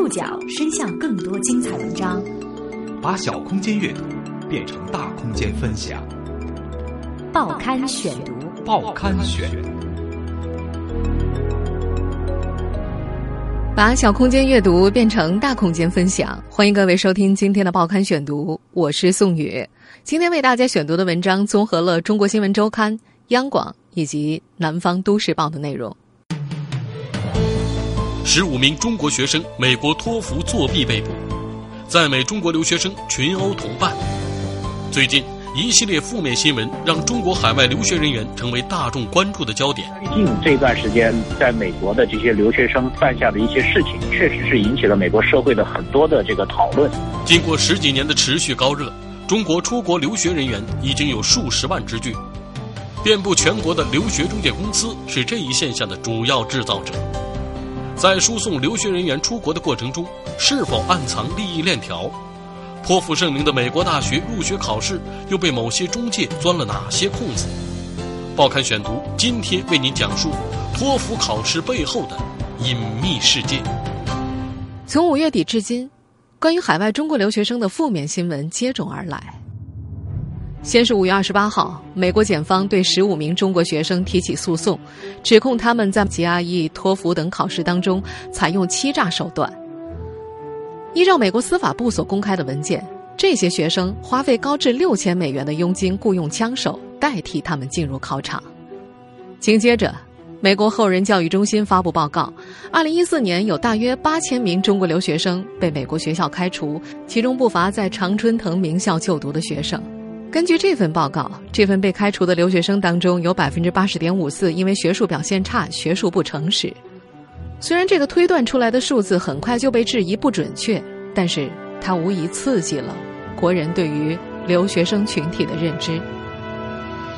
触角伸向更多精彩文章，把小空间阅读变成大空间分享。报刊选读，报刊选，把小空间阅读变成大空间分享。欢迎各位收听今天的报刊选读，我是宋宇。今天为大家选读的文章综合了《中国新闻周刊》、央广以及《南方都市报》的内容。十五名中国学生美国托福作弊被捕，在美中国留学生群殴同伴。最近一系列负面新闻让中国海外留学人员成为大众关注的焦点。最近这段时间在美国的这些留学生犯下的一些事情，确实是引起了美国社会的很多的这个讨论。经过十几年的持续高热，中国出国留学人员已经有数十万之巨，遍布全国的留学中介公司是这一现象的主要制造者。在输送留学人员出国的过程中，是否暗藏利益链条？颇负盛名的美国大学入学考试又被某些中介钻了哪些空子？报刊选读今天为您讲述托福考试背后的隐秘世界。从五月底至今，关于海外中国留学生的负面新闻接踵而来。先是五月二十八号，美国检方对十五名中国学生提起诉讼，指控他们在 GRE、托福等考试当中采用欺诈手段。依照美国司法部所公开的文件，这些学生花费高至六千美元的佣金雇佣枪手代替他们进入考场。紧接着，美国后人教育中心发布报告，二零一四年有大约八千名中国留学生被美国学校开除，其中不乏在常春藤名校就读的学生。根据这份报告，这份被开除的留学生当中，有百分之八十点五四因为学术表现差、学术不诚实。虽然这个推断出来的数字很快就被质疑不准确，但是它无疑刺激了国人对于留学生群体的认知。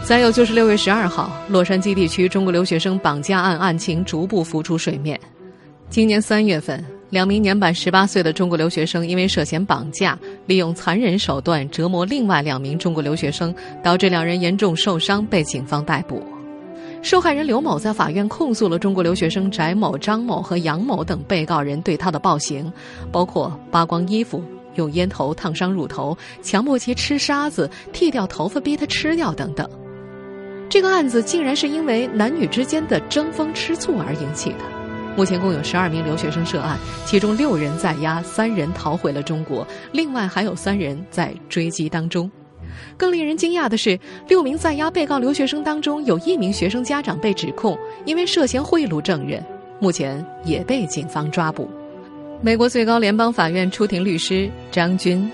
再有就是六月十二号，洛杉矶地区中国留学生绑架案案情逐步浮出水面。今年三月份。两名年满十八岁的中国留学生因为涉嫌绑架，利用残忍手段折磨另外两名中国留学生，导致两人严重受伤，被警方逮捕。受害人刘某在法院控诉了中国留学生翟某、张某和杨某等被告人对他的暴行，包括扒光衣服、用烟头烫伤乳头、强迫其吃沙子、剃掉头发逼他吃掉等等。这个案子竟然是因为男女之间的争风吃醋而引起的。目前共有十二名留学生涉案，其中六人在押，三人逃回了中国，另外还有三人在追击当中。更令人惊讶的是，六名在押被告留学生当中，有一名学生家长被指控因为涉嫌贿赂证人，目前也被警方抓捕。美国最高联邦法院出庭律师张军。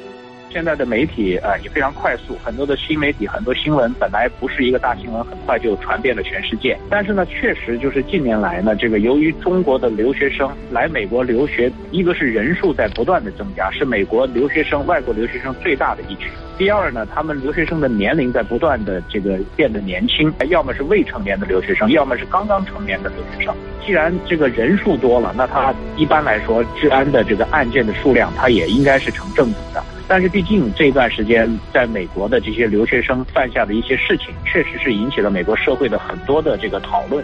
现在的媒体呃也非常快速，很多的新媒体很多新闻本来不是一个大新闻，很快就传遍了全世界。但是呢，确实就是近年来呢，这个由于中国的留学生来美国留学，一个是人数在不断的增加，是美国留学生外国留学生最大的一群。第二呢，他们留学生的年龄在不断的这个变得年轻，要么是未成年的留学生，要么是刚刚成年的留学生。既然这个人数多了，那他一般来说治安的这个案件的数量，它也应该是成正比的。但是毕竟这段时间在美国的这些留学生犯下的一些事情，确实是引起了美国社会的很多的这个讨论。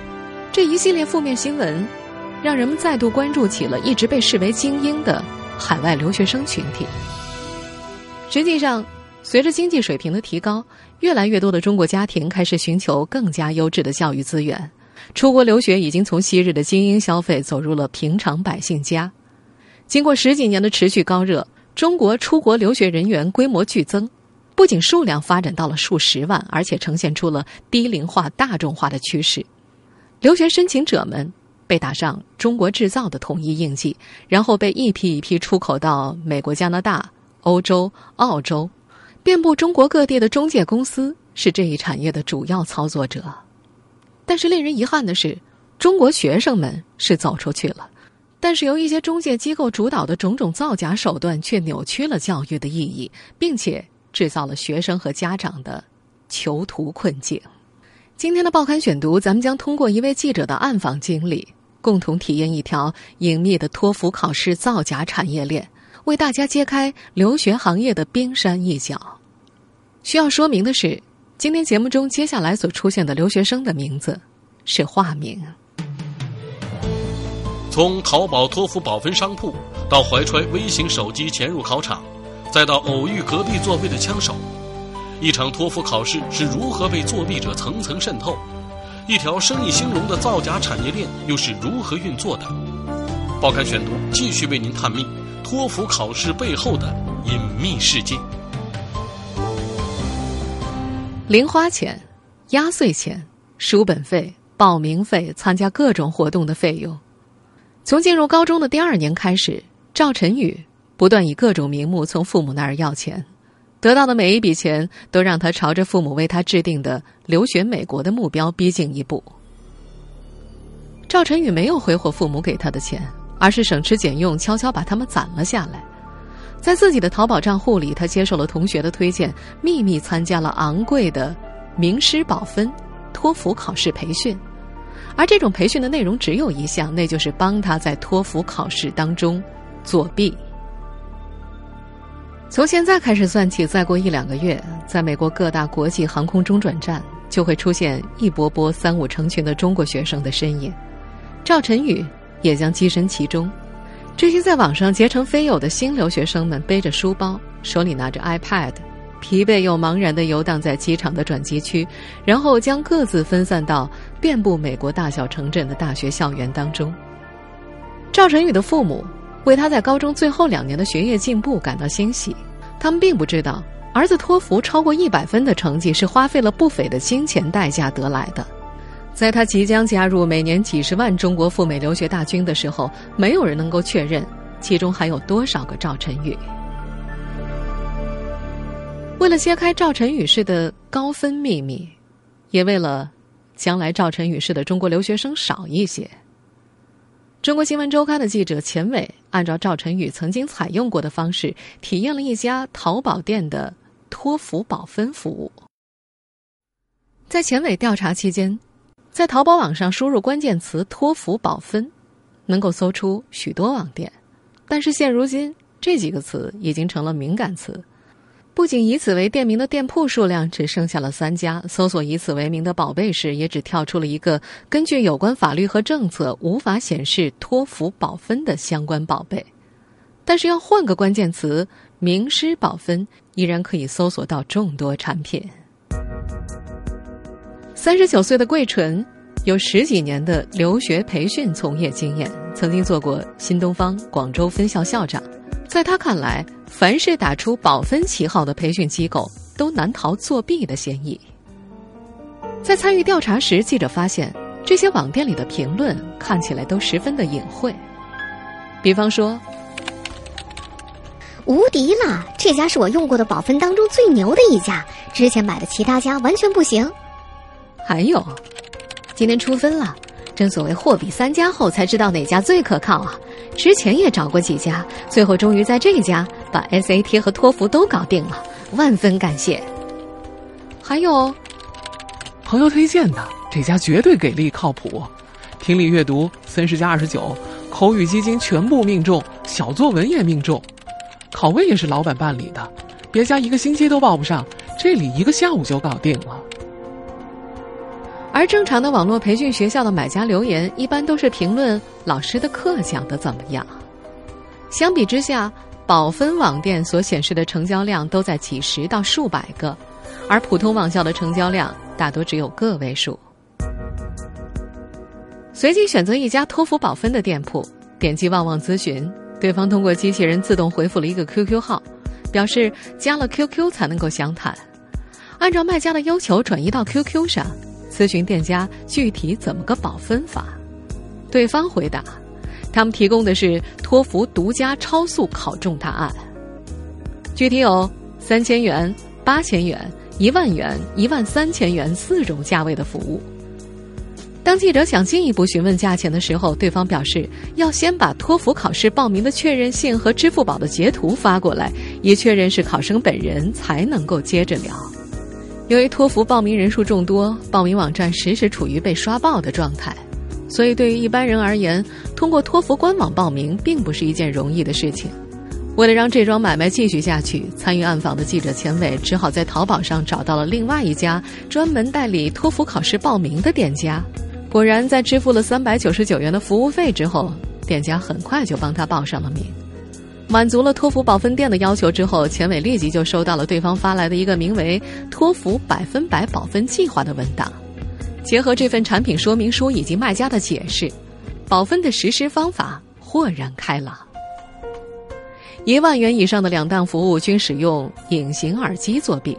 这一系列负面新闻，让人们再度关注起了一直被视为精英的海外留学生群体。实际上，随着经济水平的提高，越来越多的中国家庭开始寻求更加优质的教育资源，出国留学已经从昔日的精英消费走入了平常百姓家。经过十几年的持续高热。中国出国留学人员规模剧增，不仅数量发展到了数十万，而且呈现出了低龄化、大众化的趋势。留学申请者们被打上“中国制造”的统一印记，然后被一批一批出口到美国、加拿大、欧洲、澳洲，遍布中国各地的中介公司是这一产业的主要操作者。但是令人遗憾的是，中国学生们是走出去了。但是由一些中介机构主导的种种造假手段，却扭曲了教育的意义，并且制造了学生和家长的囚徒困境。今天的报刊选读，咱们将通过一位记者的暗访经历，共同体验一条隐秘的托福考试造假产业链，为大家揭开留学行业的冰山一角。需要说明的是，今天节目中接下来所出现的留学生的名字是化名。从淘宝托福保分商铺到怀揣微型手机潜入考场，再到偶遇隔壁座位的枪手，一场托福考试是如何被作弊者层层渗透？一条生意兴隆的造假产业链又是如何运作的？报刊选读继续为您探秘托福考试背后的隐秘世界。零花钱、压岁钱、书本费、报名费、参加各种活动的费用。从进入高中的第二年开始，赵晨宇不断以各种名目从父母那儿要钱，得到的每一笔钱都让他朝着父母为他制定的留学美国的目标逼近一步。赵晨宇没有挥霍父母给他的钱，而是省吃俭用，悄悄把他们攒了下来。在自己的淘宝账户里，他接受了同学的推荐，秘密参加了昂贵的名师保分托福考试培训。而这种培训的内容只有一项，那就是帮他在托福考试当中作弊。从现在开始算起，再过一两个月，在美国各大国际航空中转站，就会出现一波波三五成群的中国学生的身影。赵晨宇也将跻身其中。这些在网上结成飞友的新留学生们，背着书包，手里拿着 iPad。疲惫又茫然地游荡在机场的转机区，然后将各自分散到遍布美国大小城镇的大学校园当中。赵晨宇的父母为他在高中最后两年的学业进步感到欣喜，他们并不知道儿子托福超过一百分的成绩是花费了不菲的金钱代价得来的。在他即将加入每年几十万中国赴美留学大军的时候，没有人能够确认其中还有多少个赵晨宇。为了揭开赵晨宇式的高分秘密，也为了将来赵晨宇式的中国留学生少一些，中国新闻周刊的记者钱伟按照赵晨宇曾经采用过的方式，体验了一家淘宝店的托福保分服务。在钱伟调查期间，在淘宝网上输入关键词“托福保分”，能够搜出许多网店，但是现如今这几个词已经成了敏感词。不仅以此为店名的店铺数量只剩下了三家，搜索以此为名的宝贝时也只跳出了一个根据有关法律和政策无法显示托福保分的相关宝贝。但是要换个关键词“名师保分”，依然可以搜索到众多产品。三十九岁的桂纯有十几年的留学培训从业经验，曾经做过新东方广州分校校长。在他看来，凡是打出保分旗号的培训机构，都难逃作弊的嫌疑。在参与调查时，记者发现这些网店里的评论看起来都十分的隐晦。比方说：“无敌了，这家是我用过的保分当中最牛的一家，之前买的其他家完全不行。”还有，今天出分了。正所谓货比三家后才知道哪家最可靠啊！之前也找过几家，最后终于在这家把 SAT 和托福都搞定了，万分感谢。还有，朋友推荐的这家绝对给力靠谱，听力阅读三十加二十九，口语基金全部命中，小作文也命中，考位也是老板办理的，别家一个星期都报不上，这里一个下午就搞定了。而正常的网络培训学校的买家留言，一般都是评论老师的课讲的怎么样。相比之下，保分网店所显示的成交量都在几十到数百个，而普通网校的成交量大多只有个位数。随即选择一家托福保分的店铺，点击“旺旺咨询”，对方通过机器人自动回复了一个 QQ 号，表示加了 QQ 才能够详谈。按照卖家的要求转移到 QQ 上。咨询店家具体怎么个保分法，对方回答，他们提供的是托福独家超速考中答案，具体有三千元、八千元、一万元、一万三千元四种价位的服务。当记者想进一步询问价钱的时候，对方表示要先把托福考试报名的确认信和支付宝的截图发过来，以确认是考生本人，才能够接着聊。由于托福报名人数众多，报名网站时时处于被刷爆的状态，所以对于一般人而言，通过托福官网报名并不是一件容易的事情。为了让这桩买卖继续下去，参与暗访的记者钱伟只好在淘宝上找到了另外一家专门代理托福考试报名的店家。果然，在支付了三百九十九元的服务费之后，店家很快就帮他报上了名。满足了托福保分店的要求之后，钱伟立即就收到了对方发来的一个名为“托福百分百保分计划”的文档。结合这份产品说明书以及卖家的解释，保分的实施方法豁然开朗。一万元以上的两档服务均使用隐形耳机作弊。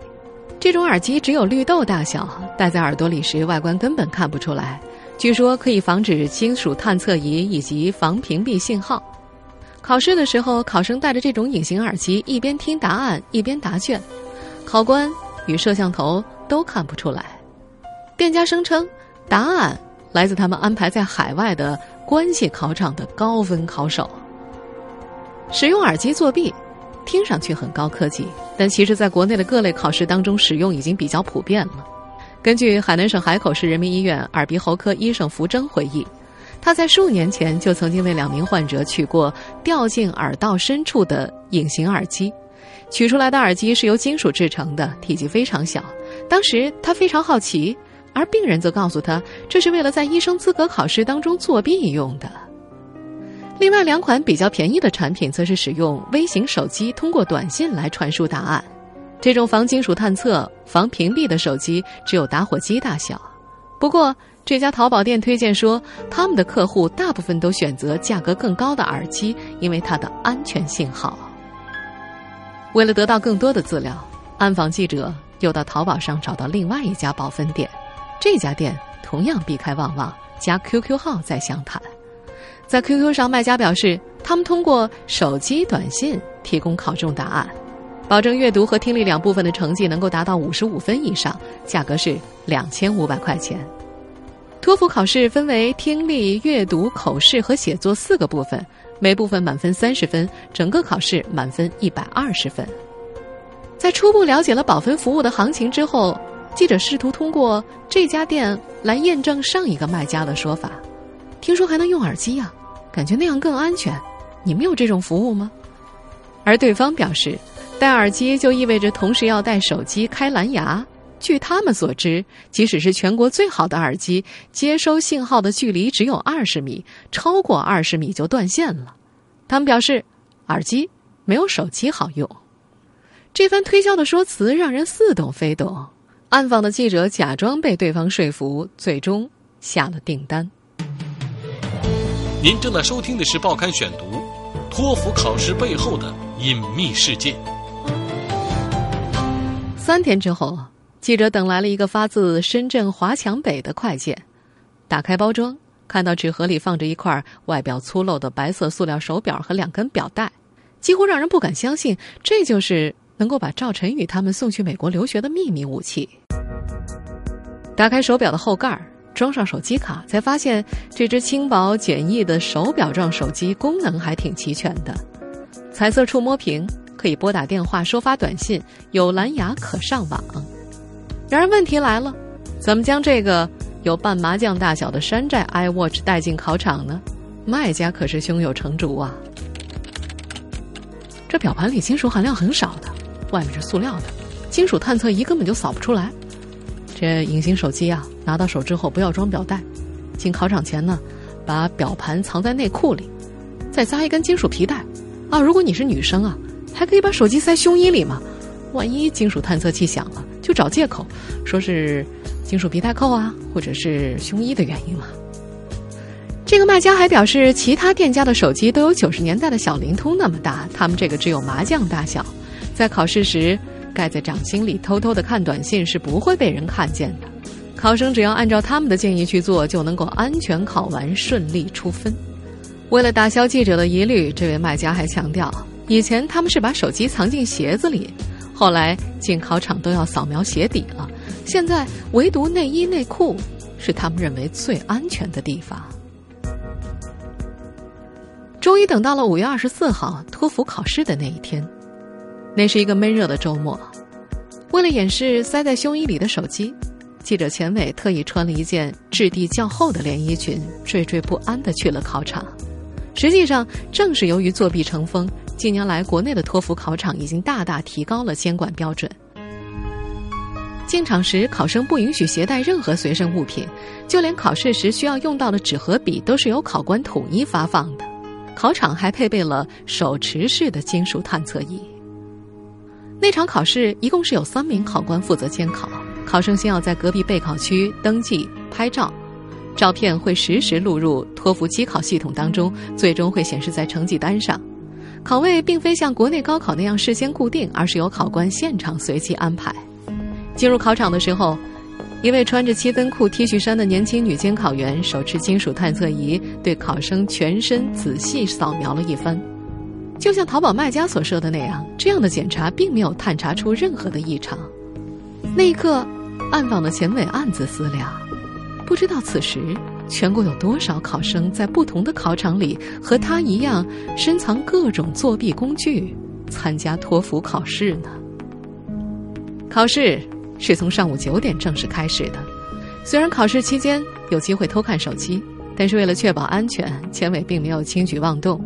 这种耳机只有绿豆大小，戴在耳朵里时外观根本看不出来。据说可以防止金属探测仪以及防屏蔽信号。考试的时候，考生戴着这种隐形耳机，一边听答案一边答卷，考官与摄像头都看不出来。店家声称，答案来自他们安排在海外的关系考场的高分考手。使用耳机作弊，听上去很高科技，但其实在国内的各类考试当中使用已经比较普遍了。根据海南省海口市人民医院耳鼻喉科医生福征回忆。他在数年前就曾经为两名患者取过掉进耳道深处的隐形耳机，取出来的耳机是由金属制成的，体积非常小。当时他非常好奇，而病人则告诉他，这是为了在医生资格考试当中作弊用的。另外两款比较便宜的产品，则是使用微型手机通过短信来传输答案。这种防金属探测、防屏蔽的手机只有打火机大小，不过。这家淘宝店推荐说，他们的客户大部分都选择价格更高的耳机，因为它的安全性好。为了得到更多的资料，暗访记者又到淘宝上找到另外一家保分店，这家店同样避开旺旺，加 QQ 号再详谈。在 QQ 上，卖家表示他们通过手机短信提供考中答案，保证阅读和听力两部分的成绩能够达到五十五分以上，价格是两千五百块钱。托福考试分为听力、阅读、口试和写作四个部分，每部分满分三十分，整个考试满分一百二十分。在初步了解了保分服务的行情之后，记者试图通过这家店来验证上一个卖家的说法。听说还能用耳机呀，感觉那样更安全。你们有这种服务吗？而对方表示，戴耳机就意味着同时要带手机、开蓝牙。据他们所知，即使是全国最好的耳机，接收信号的距离只有二十米，超过二十米就断线了。他们表示，耳机没有手机好用。这番推销的说辞让人似懂非懂。暗访的记者假装被对方说服，最终下了订单。您正在收听的是《报刊选读》，托福考试背后的隐秘事件。三天之后。记者等来了一个发自深圳华强北的快件，打开包装，看到纸盒里放着一块外表粗陋的白色塑料手表和两根表带，几乎让人不敢相信，这就是能够把赵晨宇他们送去美国留学的秘密武器。打开手表的后盖，装上手机卡，才发现这只轻薄简易的手表状手机功能还挺齐全的，彩色触摸屏可以拨打电话、收发短信，有蓝牙可上网。然而问题来了，怎么将这个有半麻将大小的山寨 iWatch 带进考场呢？卖家可是胸有成竹啊！这表盘里金属含量很少的，外面是塑料的，金属探测仪根本就扫不出来。这隐形手机啊，拿到手之后不要装表带，进考场前呢，把表盘藏在内裤里，再扎一根金属皮带。啊，如果你是女生啊，还可以把手机塞胸衣里嘛，万一金属探测器响了。就找借口，说是金属皮带扣啊，或者是胸衣的原因嘛。这个卖家还表示，其他店家的手机都有九十年代的小灵通那么大，他们这个只有麻将大小，在考试时盖在掌心里偷偷的看短信是不会被人看见的。考生只要按照他们的建议去做，就能够安全考完，顺利出分。为了打消记者的疑虑，这位卖家还强调，以前他们是把手机藏进鞋子里。后来进考场都要扫描鞋底了，现在唯独内衣内裤是他们认为最安全的地方。终于等到了五月二十四号托福考试的那一天，那是一个闷热的周末。为了掩饰塞在胸衣里的手机，记者钱伟特意穿了一件质地较厚的连衣裙，惴惴不安的去了考场。实际上，正是由于作弊成风。近年来，国内的托福考场已经大大提高了监管标准。进场时，考生不允许携带任何随身物品，就连考试时需要用到的纸和笔都是由考官统一发放的。考场还配备了手持式的金属探测仪。那场考试一共是有三名考官负责监考，考生先要在隔壁备考区登记拍照，照片会实时录入托福机考系统当中，最终会显示在成绩单上。考位并非像国内高考那样事先固定，而是由考官现场随机安排。进入考场的时候，一位穿着七分裤 T 恤衫的年轻女监考员手持金属探测仪，对考生全身仔细扫描了一番。就像淘宝卖家所说的那样，这样的检查并没有探查出任何的异常。那一刻，暗访的钱伟暗自思量：不知道此时全国有多少考生在不同的考场里和他一样深藏各种作弊工具，参加托福考试呢？考试是从上午九点正式开始的。虽然考试期间有机会偷看手机，但是为了确保安全，钱伟并没有轻举妄动。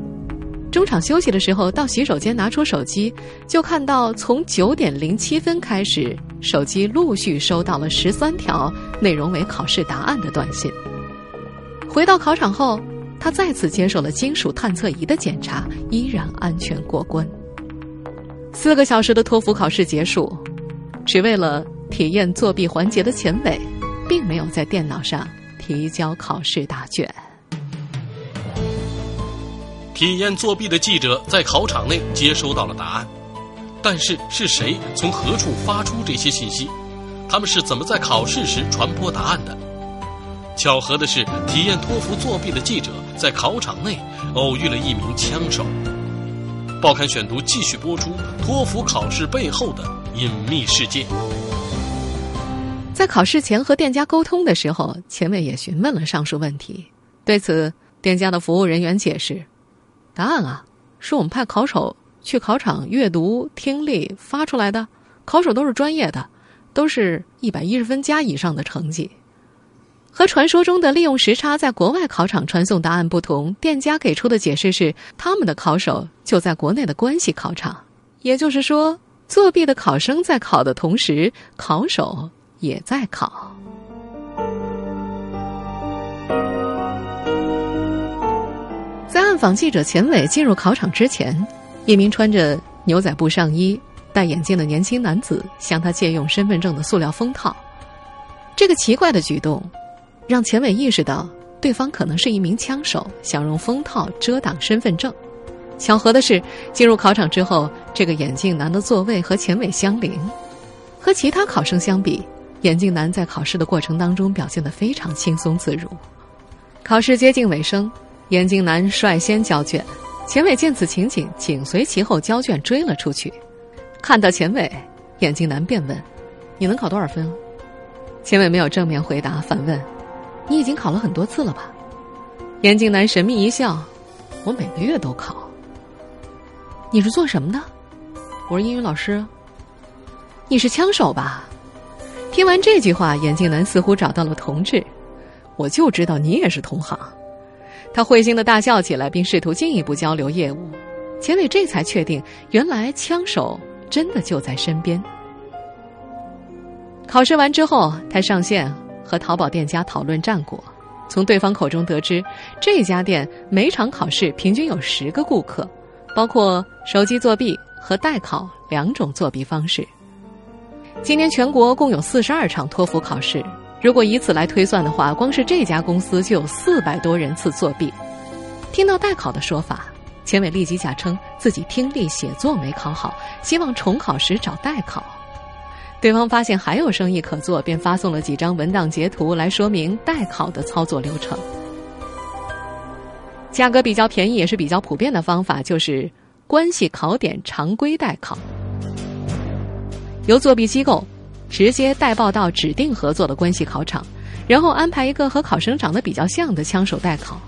中场休息的时候，到洗手间拿出手机，就看到从九点零七分开始，手机陆续收到了十三条内容为考试答案的短信。回到考场后，他再次接受了金属探测仪的检查，依然安全过关。四个小时的托福考试结束，只为了体验作弊环节的钱伟，并没有在电脑上提交考试答卷。体验作弊的记者在考场内接收到了答案，但是是谁从何处发出这些信息？他们是怎么在考试时传播答案的？巧合的是，体验托福作弊的记者在考场内偶遇了一名枪手。报刊选读继续播出托福考试背后的隐秘世界。在考试前和店家沟通的时候，钱伟也询问了上述问题。对此，店家的服务人员解释。答案啊，是我们派考手去考场阅读、听力发出来的。考手都是专业的，都是一百一十分加以上的成绩。和传说中的利用时差在国外考场传送答案不同，店家给出的解释是，他们的考手就在国内的关系考场，也就是说，作弊的考生在考的同时，考手也在考。在暗访记者钱伟进入考场之前，一名穿着牛仔布上衣、戴眼镜的年轻男子向他借用身份证的塑料封套。这个奇怪的举动，让钱伟意识到对方可能是一名枪手，想用封套遮挡身份证。巧合的是，进入考场之后，这个眼镜男的座位和钱伟相邻。和其他考生相比，眼镜男在考试的过程当中表现得非常轻松自如。考试接近尾声。眼镜男率先交卷，钱伟见此情景，紧随其后交卷追了出去。看到钱伟，眼镜男便问：“你能考多少分？”钱伟没有正面回答，反问：“你已经考了很多次了吧？”眼镜男神秘一笑：“我每个月都考。”你是做什么的？我是英语老师。你是枪手吧？听完这句话，眼镜男似乎找到了同志。我就知道你也是同行。他会心的大笑起来，并试图进一步交流业务。钱伟这才确定，原来枪手真的就在身边。考试完之后，他上线和淘宝店家讨论战果。从对方口中得知，这家店每场考试平均有十个顾客，包括手机作弊和代考两种作弊方式。今年全国共有四十二场托福考试。如果以此来推算的话，光是这家公司就有四百多人次作弊。听到代考的说法，钱伟立即假称自己听力写作没考好，希望重考时找代考。对方发现还有生意可做，便发送了几张文档截图来说明代考的操作流程。价格比较便宜也是比较普遍的方法，就是关系考点常规代考，由作弊机构。直接代报到指定合作的关系考场，然后安排一个和考生长得比较像的枪手代考。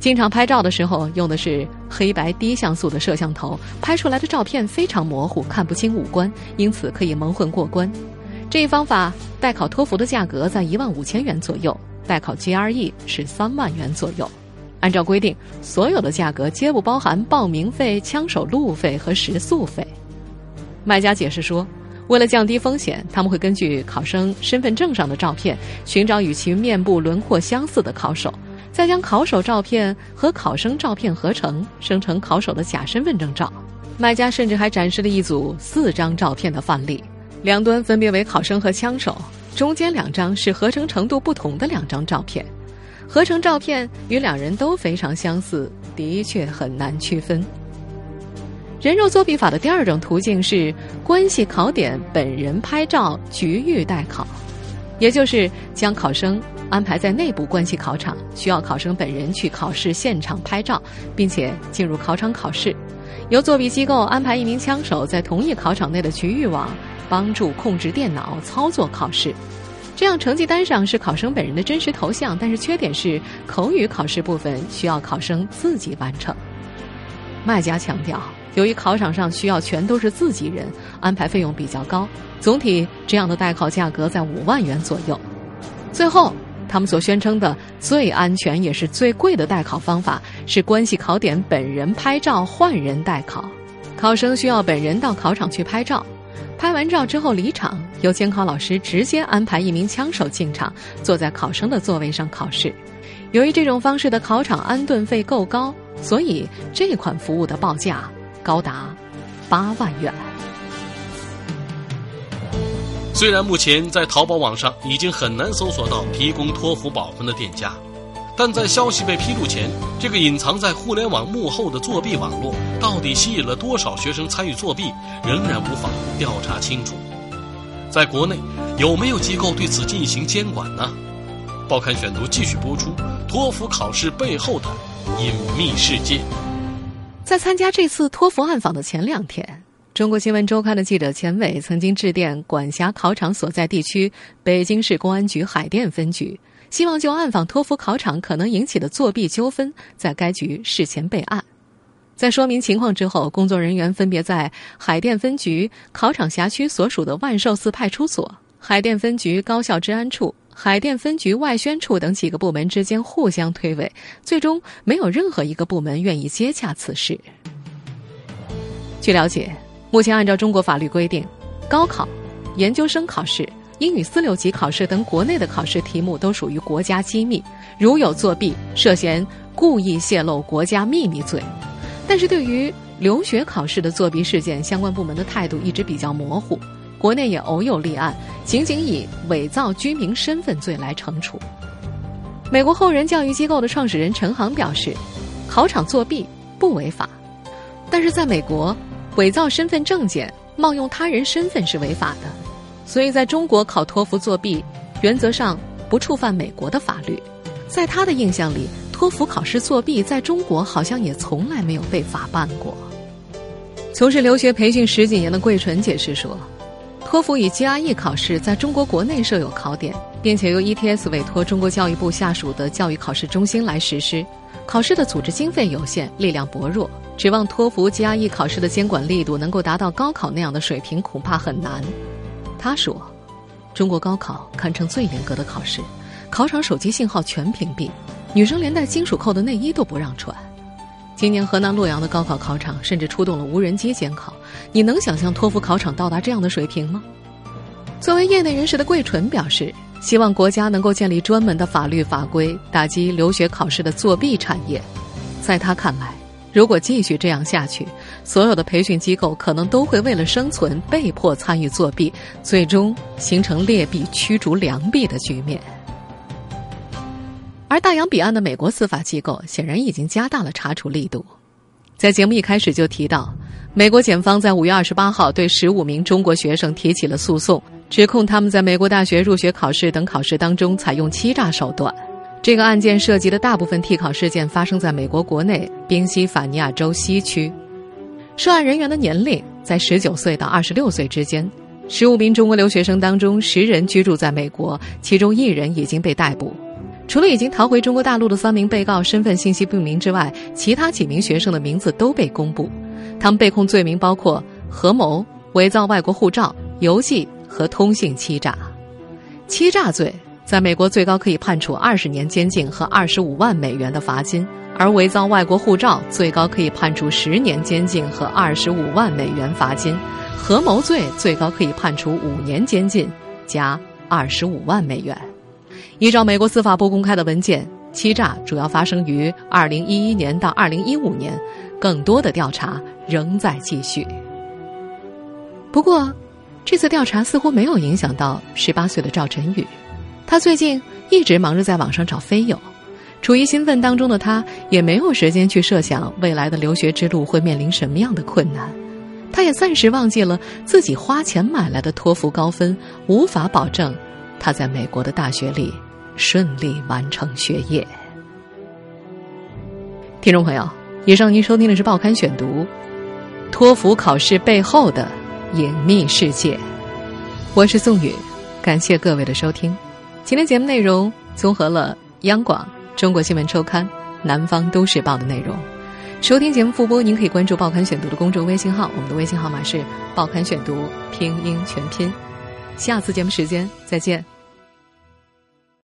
经常拍照的时候用的是黑白低像素的摄像头，拍出来的照片非常模糊，看不清五官，因此可以蒙混过关。这一方法代考托福的价格在一万五千元左右，代考 GRE 是三万元左右。按照规定，所有的价格皆不包含报名费、枪手路费和食宿费。卖家解释说。为了降低风险，他们会根据考生身份证上的照片，寻找与其面部轮廓相似的考手，再将考手照片和考生照片合成，生成考手的假身份证照。卖家甚至还展示了一组四张照片的范例，两端分别为考生和枪手，中间两张是合成程度不同的两张照片。合成照片与两人都非常相似，的确很难区分。人肉作弊法的第二种途径是关系考点本人拍照局域代考，也就是将考生安排在内部关系考场，需要考生本人去考试现场拍照，并且进入考场考试。由作弊机构安排一名枪手在同一考场内的局域网帮助控制电脑操作考试。这样成绩单上是考生本人的真实头像，但是缺点是口语考试部分需要考生自己完成。卖家强调。由于考场上需要全都是自己人，安排费用比较高，总体这样的代考价格在五万元左右。最后，他们所宣称的最安全也是最贵的代考方法是关系考点本人拍照换人代考。考生需要本人到考场去拍照，拍完照之后离场，由监考老师直接安排一名枪手进场，坐在考生的座位上考试。由于这种方式的考场安顿费够高，所以这款服务的报价。高达八万元。虽然目前在淘宝网上已经很难搜索到提供托福保分的店家，但在消息被披露前，这个隐藏在互联网幕后的作弊网络到底吸引了多少学生参与作弊，仍然无法调查清楚。在国内，有没有机构对此进行监管呢？报刊选读继续播出：托福考试背后的隐秘世界。在参加这次托福暗访的前两天，中国新闻周刊的记者钱伟曾经致电管辖考场所在地区北京市公安局海淀分局，希望就暗访托福考场可能引起的作弊纠纷，在该局事前备案。在说明情况之后，工作人员分别在海淀分局考场辖区所属的万寿寺派出所、海淀分局高校治安处。海淀分局外宣处等几个部门之间互相推诿，最终没有任何一个部门愿意接洽此事。据了解，目前按照中国法律规定，高考、研究生考试、英语四六级考试等国内的考试题目都属于国家机密，如有作弊，涉嫌故意泄露国家秘密罪。但是对于留学考试的作弊事件，相关部门的态度一直比较模糊。国内也偶有立案，仅仅以伪造居民身份罪来惩处。美国后人教育机构的创始人陈航表示，考场作弊不违法，但是在美国，伪造身份证件、冒用他人身份是违法的。所以在中国考托福作弊，原则上不触犯美国的法律。在他的印象里，托福考试作弊在中国好像也从来没有被法办过。从事留学培训十几年的桂纯解释说。托福与 GRE 考试在中国国内设有考点，并且由 ETS 委托中国教育部下属的教育考试中心来实施。考试的组织经费有限，力量薄弱，指望托福、GRE 考试的监管力度能够达到高考那样的水平，恐怕很难。他说：“中国高考堪称最严格的考试，考场手机信号全屏蔽，女生连带金属扣的内衣都不让穿。”今年河南洛阳的高考考场甚至出动了无人机监考，你能想象托福考场到达这样的水平吗？作为业内人士的桂纯表示，希望国家能够建立专门的法律法规，打击留学考试的作弊产业。在他看来，如果继续这样下去，所有的培训机构可能都会为了生存被迫参与作弊，最终形成劣币驱逐良币的局面。而大洋彼岸的美国司法机构显然已经加大了查处力度，在节目一开始就提到，美国检方在五月二十八号对十五名中国学生提起了诉讼，指控他们在美国大学入学考试等考试当中采用欺诈手段。这个案件涉及的大部分替考事件发生在美国国内宾夕法尼亚州西区，涉案人员的年龄在十九岁到二十六岁之间，十五名中国留学生当中十人居住在美国，其中一人已经被逮捕。除了已经逃回中国大陆的三名被告身份信息不明之外，其他几名学生的名字都被公布。他们被控罪名包括合谋、伪造外国护照、邮寄和通信欺诈。欺诈罪在美国最高可以判处二十年监禁和二十五万美元的罚金，而伪造外国护照最高可以判处十年监禁和二十五万美元罚金。合谋罪最高可以判处五年监禁加二十五万美元。依照美国司法部公开的文件，欺诈主要发生于二零一一年到二零一五年，更多的调查仍在继续。不过，这次调查似乎没有影响到十八岁的赵晨宇，他最近一直忙着在网上找飞友，处于兴奋当中的他也没有时间去设想未来的留学之路会面临什么样的困难。他也暂时忘记了自己花钱买来的托福高分无法保证他在美国的大学里顺利完成学业。听众朋友，以上您收听的是《报刊选读》，托福考试背后的。隐秘世界，我是宋宇，感谢各位的收听。今天节目内容综合了央广、中国新闻周刊、南方都市报的内容。收听节目复播，您可以关注《报刊选读》的公众微信号，我们的微信号码是“报刊选读”拼音全拼。下次节目时间再见。